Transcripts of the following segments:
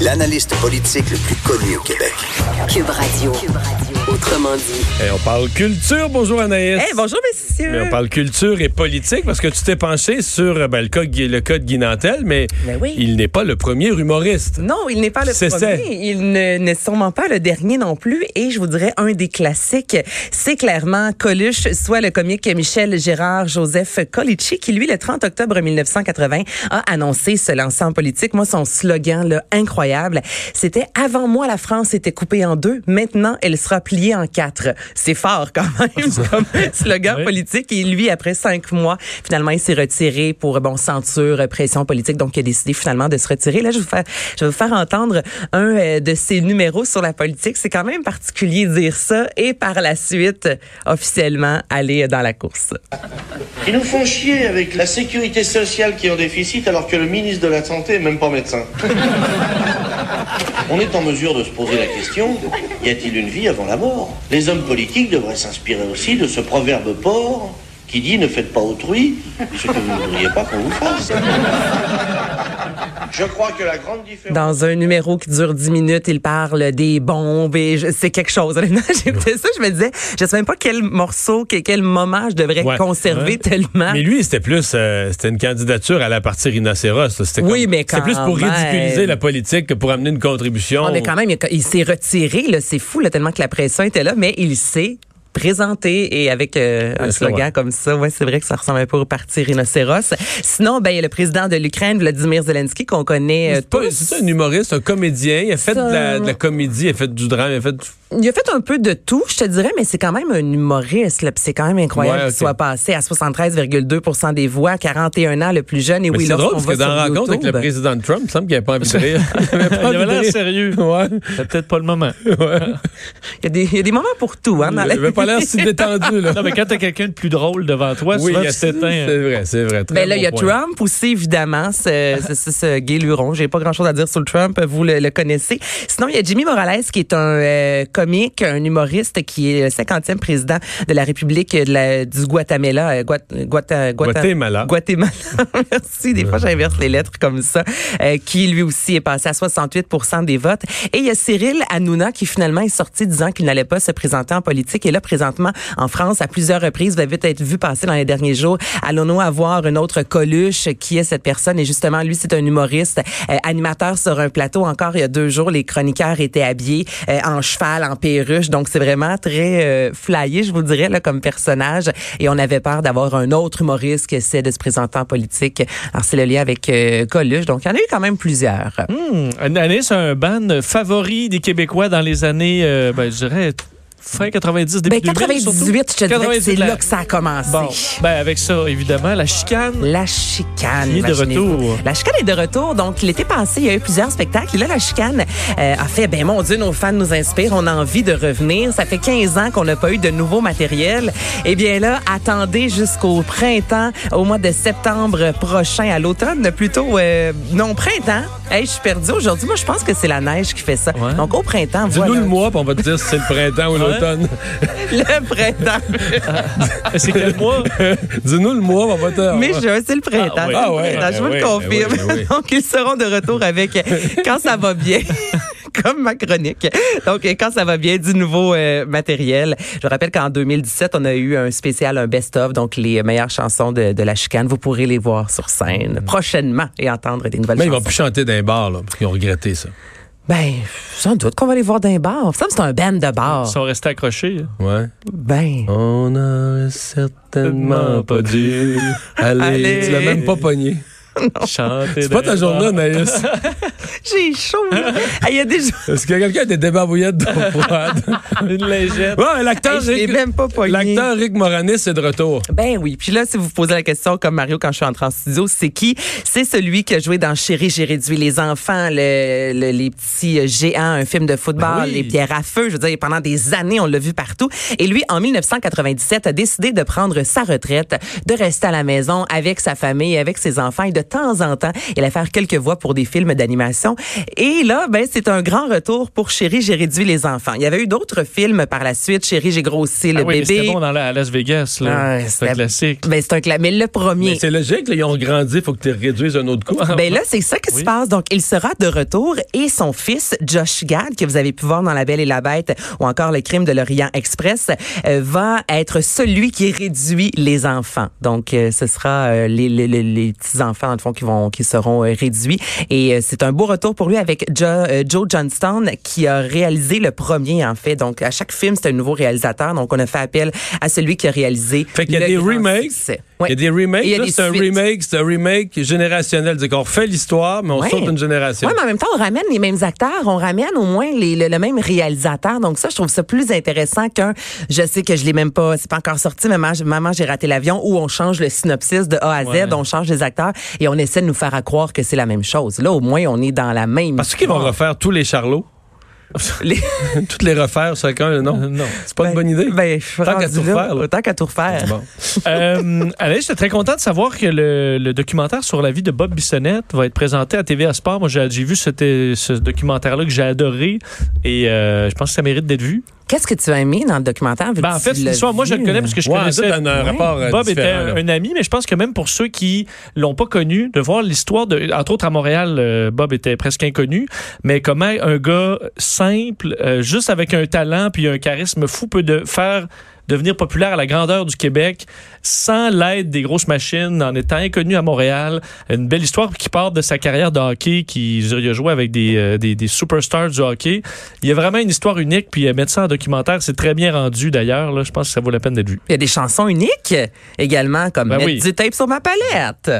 l'analyste politique le plus connu au Québec. Cube Radio. Autrement dit. Eh, on parle culture. Bonjour Anaïs. Eh, bonjour messieurs. Mais on parle culture et politique parce que tu t'es penché sur euh, ben, le, cas, de Guy- le cas de Guy Nantel, mais Ben oui. il n'est pas le premier humoriste. Non, il n'est pas le C'est premier. ça. Il ne- n'est sûrement pas le dernier non plus. Et je vous dirais un des classiques, c'est clairement Coluche, soit le comique Michel Gérard Joseph Colici, qui lui, le 30 octobre 1980, a annoncé se lancer en politique. Moi, son slogan, là, incroyable, c'était avant moi, la France était coupée en deux. Maintenant, elle sera pliée en quatre. C'est fort quand même comme slogan Oui. politique. Et lui, après cinq mois, finalement, il s'est retiré pour bon censure, pression politique. Donc, il a décidé finalement de se retirer. Là, je vais vous faire, je vais vous faire entendre un euh, de ses numéros sur la politique. C'est quand même particulier de dire ça. Et par la suite, officiellement, aller dans la course. Ils nous font chier avec la sécurité sociale qui est en déficit alors que le ministre de la Santé est même pas médecin. On est en mesure de se poser la question, y a-t-il une vie avant la mort? Les hommes politiques devraient s'inspirer aussi de ce proverbe port qui dit ne faites pas autrui ce que vous ne voudriez pas qu'on vous fasse. Je crois que la grande différence... Dans un numéro qui dure 10 minutes, il parle des bombes et je- c'est quelque chose. J'écoutais ça, je me disais, je sais même pas quel morceau, quel, quel moment je devrais Ouais. conserver Ouais. tellement. Mais lui, c'était plus, euh, c'était une candidature à la partie rhinocéros. C'était Oui, mais quand plus pour même. ridiculiser la politique que pour amener une contribution. Ah, mais quand même, il, il s'est retiré, là, c'est fou, là, tellement que la pression était là, mais il s'est présenté et avec euh, un slogan comme ça, ouais, c'est vrai que ça ressemble un peu au parti rhinocéros. Sinon, ben il y a le président de l'Ukraine, Vladimir Zelensky, qu'on connaît euh, C'est un humoriste, un comédien. Il a fait de la, de la comédie, il a fait du drame, il a fait du- Il a fait un peu de tout, je te dirais, mais c'est quand même un humoriste. là, puis C'est quand même incroyable Ouais, qu'il soit passé à 73,2% des voix, 41 ans le plus jeune. Et Mais oui, c'est drôle parce que dans la rencontre avec le président Trump, il me semble qu'il n'avait pas envie de rire. Il avait, l'air sérieux. Ouais. C'est peut-être pas le moment. il, y a des, il y a des moments pour tout. Hein, dans Il la avait pas l'air si détendu, là. Non, mais quand t'as quelqu'un de plus drôle devant toi, Oui, souvent tu t'éteins. hein. c'est vrai, c'est vrai. Très Ben là, il y a point. Trump aussi, évidemment. Ce, ce, ce, ce gay luron. J'ai pas grand-chose à dire sur le Trump. Vous le, le connaissez. Sinon, il y a Jimmy Morales, qui est un euh, comique, un humoriste, qui est le 50e président de la République de la- du Guatemala. euh, Guat- Guata- Guata- Guatemala. Guatemala. Merci. Des fois, j'inverse les lettres comme ça. euh, qui, lui aussi, est passé à 68 des votes. Et il y a Cyril Hanouna, qui finalement est sorti disant qu'il n'allait pas se présenter en politique. Et là, présentement, en France, à plusieurs reprises, vous avez peut-être vu passer dans les derniers jours, allons-nous avoir une autre Coluche? Qui est cette personne? Et justement, lui, c'est un humoriste, euh, animateur sur un plateau. Encore il y a deux jours, les chroniqueurs étaient habillés euh, en cheval, en Donc, c'est vraiment très euh, flyé, je vous dirais, là, comme personnage. Et on avait peur d'avoir un autre humoriste qui essaie de se présenter en politique. Alors, c'est le lien avec euh, Coluche. Donc, il y en a eu quand même plusieurs. Année, c'est un band favori des Québécois dans les années, euh, ben, je dirais, fin 90, début Ben, 2000, surtout. 98, je te dirais que 98, c'est la- là que ça a commencé. Bon, ben, avec ça, évidemment, la chicane. La chicane. Est de retour. La chicane est de retour. Donc, l'été passé, il y a eu plusieurs spectacles. Et là, la chicane euh, a fait, ben mon Dieu, nos fans nous inspirent. On a envie de revenir. Ça fait 15 ans qu'on n'a pas eu de nouveau matériel. Eh bien là, attendez jusqu'au printemps, au mois de septembre prochain, à l'automne, plutôt, euh, non, printemps. Hey, je suis perdue aujourd'hui. Moi, je pense que c'est la neige qui fait ça. Ouais. Donc, au printemps, Dis-nous voilà. le mois, puis on va te dire si c'est le printemps ou l'automne. Le printemps. C'est quel mois? Dis-nous le mois, on va te Mais je, c'est le printemps. Ah oui. c'est le Ah ouais, printemps, je vous le confirme. oui, oui. Donc, ils seront de retour avec Quand ça va bien. Comme ma chronique. Donc, euh, quand ça va bien, du nouveau euh, matériel. Je rappelle qu'en 2017, on a eu un spécial, un best-of, donc les meilleures chansons de, de la chicane. Vous pourrez les voir sur scène prochainement et entendre des nouvelles Mais ils chansons. vont plus chanter d'un bar, là, parce qu'ils ont regretté ça. Ben, sans doute qu'on va les voir d'un bar. Ça, c'est un band de bar. Ils sont restés accrochés. Ouais. Ben, On aurait certainement pas dû aller. Allez. Tu l'as même pas pogné. C'est pas ta journée, Anaïs. j'ai chaud. Il y a des. Est-ce que quelqu'un a des débarbouillettes d'eau froide? Une légende. Ouais, l'acteur Hey, Rick, même pas pogné. l'acteur Rick Moranis est de retour. Ben oui. Puis là, si vous vous posez la question, comme Mario, quand je suis entrée en studio, c'est qui? C'est celui qui a joué dans Chéri, j'ai réduit les enfants, le- le- les petits euh, géants, un film de football, Ben oui. les pierres à feu. Je veux dire, pendant des années, on l'a vu partout. Et lui, en 1997, a décidé de prendre sa retraite, de rester à la maison avec sa famille, avec ses enfants et de de temps en temps, il allait faire quelques voix pour des films d'animation. Et là, ben, c'est un grand retour pour Chérie, j'ai réduit les enfants. Il y avait eu d'autres films par la suite. Chérie, j'ai grossi le Ah oui, mais bébé. C'était bon dans la, à Las Vegas, là. Ah, c'est un classique. Ben, c'est un cla- Mais le premier. Mais c'est logique, là, ils ont grandi, il faut que tu réduises un autre coup. Ben là, c'est ça qui Oui. se passe. Donc, il sera de retour et son fils, Josh Gad, que vous avez pu voir dans La Belle et la Bête ou encore Le Crime de l'Orient Express, euh, va être celui qui réduit les enfants. Donc, euh, ce sera euh, les, les, les, les petits-enfants, dans le fond, qui, vont, qui seront euh, réduits. Et euh, c'est un beau retour pour lui avec Jo- euh, Joe Johnston, qui a réalisé le premier, en fait. Donc, à chaque film, c'est un nouveau réalisateur. Donc, on a fait appel à celui qui a réalisé Fait qu'il y a des remakes. succès. Il y a des remakes. C'est un remake, c'est un remake générationnel. C'est qu'on refait l'histoire, mais on Ouais. saute une génération. Oui, mais en même temps, on ramène les mêmes acteurs, on ramène au moins les, le, le même réalisateur. Donc ça, je trouve ça plus intéressant qu'un, je sais que je l'ai même pas, c'est pas encore sorti, maman, maman j'ai raté l'avion, où on change le synopsis de A à Z, Ouais. on change les acteurs et on essaie de nous faire à croire que c'est la même chose. Là, au moins, on est dans la même. Parce qu'ils vont refaire tous les Charlots. Les- Toutes les refaire chacun, non? Euh, non. C'est pas une bonne idée? Ben, je Tant qu'à tout refaire, là. Tant qu'à tout refaire. Bon. euh, j'étais très content de savoir que le, le documentaire sur la vie de Bob Bissonnette va être présenté à TVA Sport. Moi, j'ai vu ce, ce documentaire-là que j'ai adoré et euh, je pense que ça mérite d'être vu. Qu'est-ce que tu as aimé dans le documentaire? Ben, en fait, l'histoire, moi, je le connais parce que je Ouais, connaissais. un rapport euh, Bob était un ami, mais je pense que même pour ceux qui l'ont pas connu, de voir l'histoire de, entre autres à Montréal, euh, Bob était presque inconnu, mais comment un gars simple, euh, juste avec un talent puis un charisme fou peut de faire devenir populaire à la grandeur du Québec sans l'aide des grosses machines, en étant inconnu à Montréal. Une belle histoire qui part de sa carrière de hockey, qui il a joué avec des, euh, des, des superstars du hockey. Il y a vraiment une histoire unique, puis euh, mettre ça en documentaire, c'est très bien rendu d'ailleurs. là. Je pense que ça vaut la peine d'être vu. Il y a des chansons uniques également, comme Ben mettre oui. du tape sur ma palette.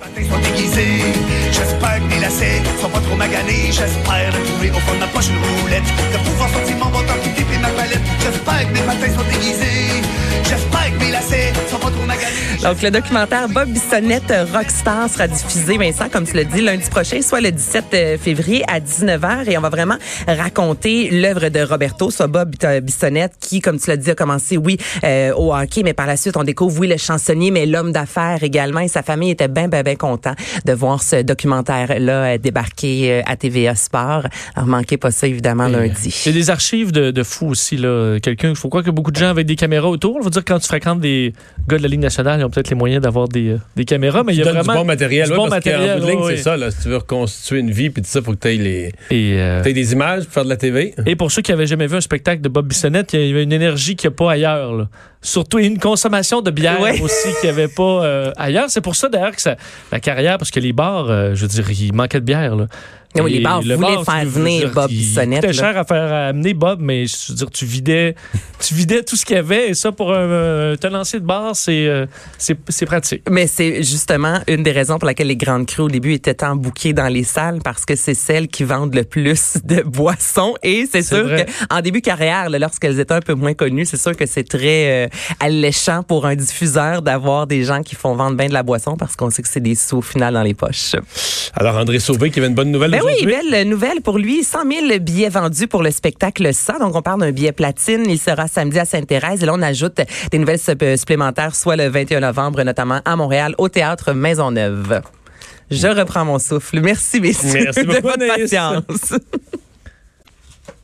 matins sont déguisés. J'espère que mes lacets sont pas trop maganés. J'espère de trouver au fond de ma poche une roulette. De pouvoir sortir mon bâton qui ma palette. J'espère que mes matins sont déguisés. J'espère que mes lacets Donc, le documentaire Bob Bissonnette Rockstar sera diffusé, Vincent, comme tu l'as dit, lundi prochain, soit le 17 euh, février à 19h. Et on va vraiment raconter l'œuvre de Roberto, soit Bob euh, Bissonnette, qui, comme tu l'as dit, a commencé, oui, euh, au hockey, mais par la suite, on découvre, oui, le chansonnier, mais l'homme d'affaires également. Et sa famille était bien, bien, bien content de voir ce documentaire-là euh, débarquer euh, à TVA Sport. Alors, manquez pas ça, évidemment, lundi. Il y a des archives de, de fous aussi. là. Quelqu'un, il faut croire que beaucoup de gens avec des caméras autour. Je veux dire, quand tu fréquentes des gars de la Ligue nationale, ils ont peut-être les moyens d'avoir des, euh, des caméras, mais il y a vraiment du bon matériel. du ouais, bon parce matériel, bout de ligne, ouais, c'est ça. Là, si tu veux reconstituer une vie, puis tout ça, faut que tu aies, les... Et, euh, des images pour faire de la TV. et pour ceux qui avaient jamais vu un spectacle de Bob Bissonnette, il y avait une énergie qu'il n'y a pas ailleurs. là. Surtout une consommation de bière Ouais. aussi qu'il n'y avait pas euh, ailleurs. C'est pour ça d'ailleurs que ça, la carrière, parce que les bars, euh, je veux dire, il manquait de bière. Là. Ah oui, les bars le voulaient bar, faire venir Bob Bissonnette, coûtait là. cher à faire à amener Bob, mais je veux dire, tu vidais, tu vidais tout ce qu'il y avait. Et ça, pour un euh, tenancier de bar, c'est euh, c'est pratique. Mais c'est justement une des raisons pour laquelle les grandes crues au début étaient tant bouquées dans les salles parce que c'est celles qui vendent le plus de boissons et c'est sûr qu'en début carrière, lorsqu'elles étaient un peu moins connues, c'est sûr que c'est très euh, alléchant pour un diffuseur d'avoir des gens qui font vendre bien de la boisson parce qu'on sait que c'est des sous au final dans les poches. Alors, André Sauvé, qui avait une bonne nouvelle Ben oui, belle nouvelle pour lui. 100 000 billets vendus pour le spectacle Ça. Donc, on parle d'un billet platine. Il sera samedi à Sainte-Thérèse. Et là, on ajoute des nouvelles sup- supplémentaires, soit le 21 novembre, notamment à Montréal, au Théâtre Maisonneuve. Je reprends mon souffle. Merci, messieurs, Merci de beaucoup, votre Anaïs. patience.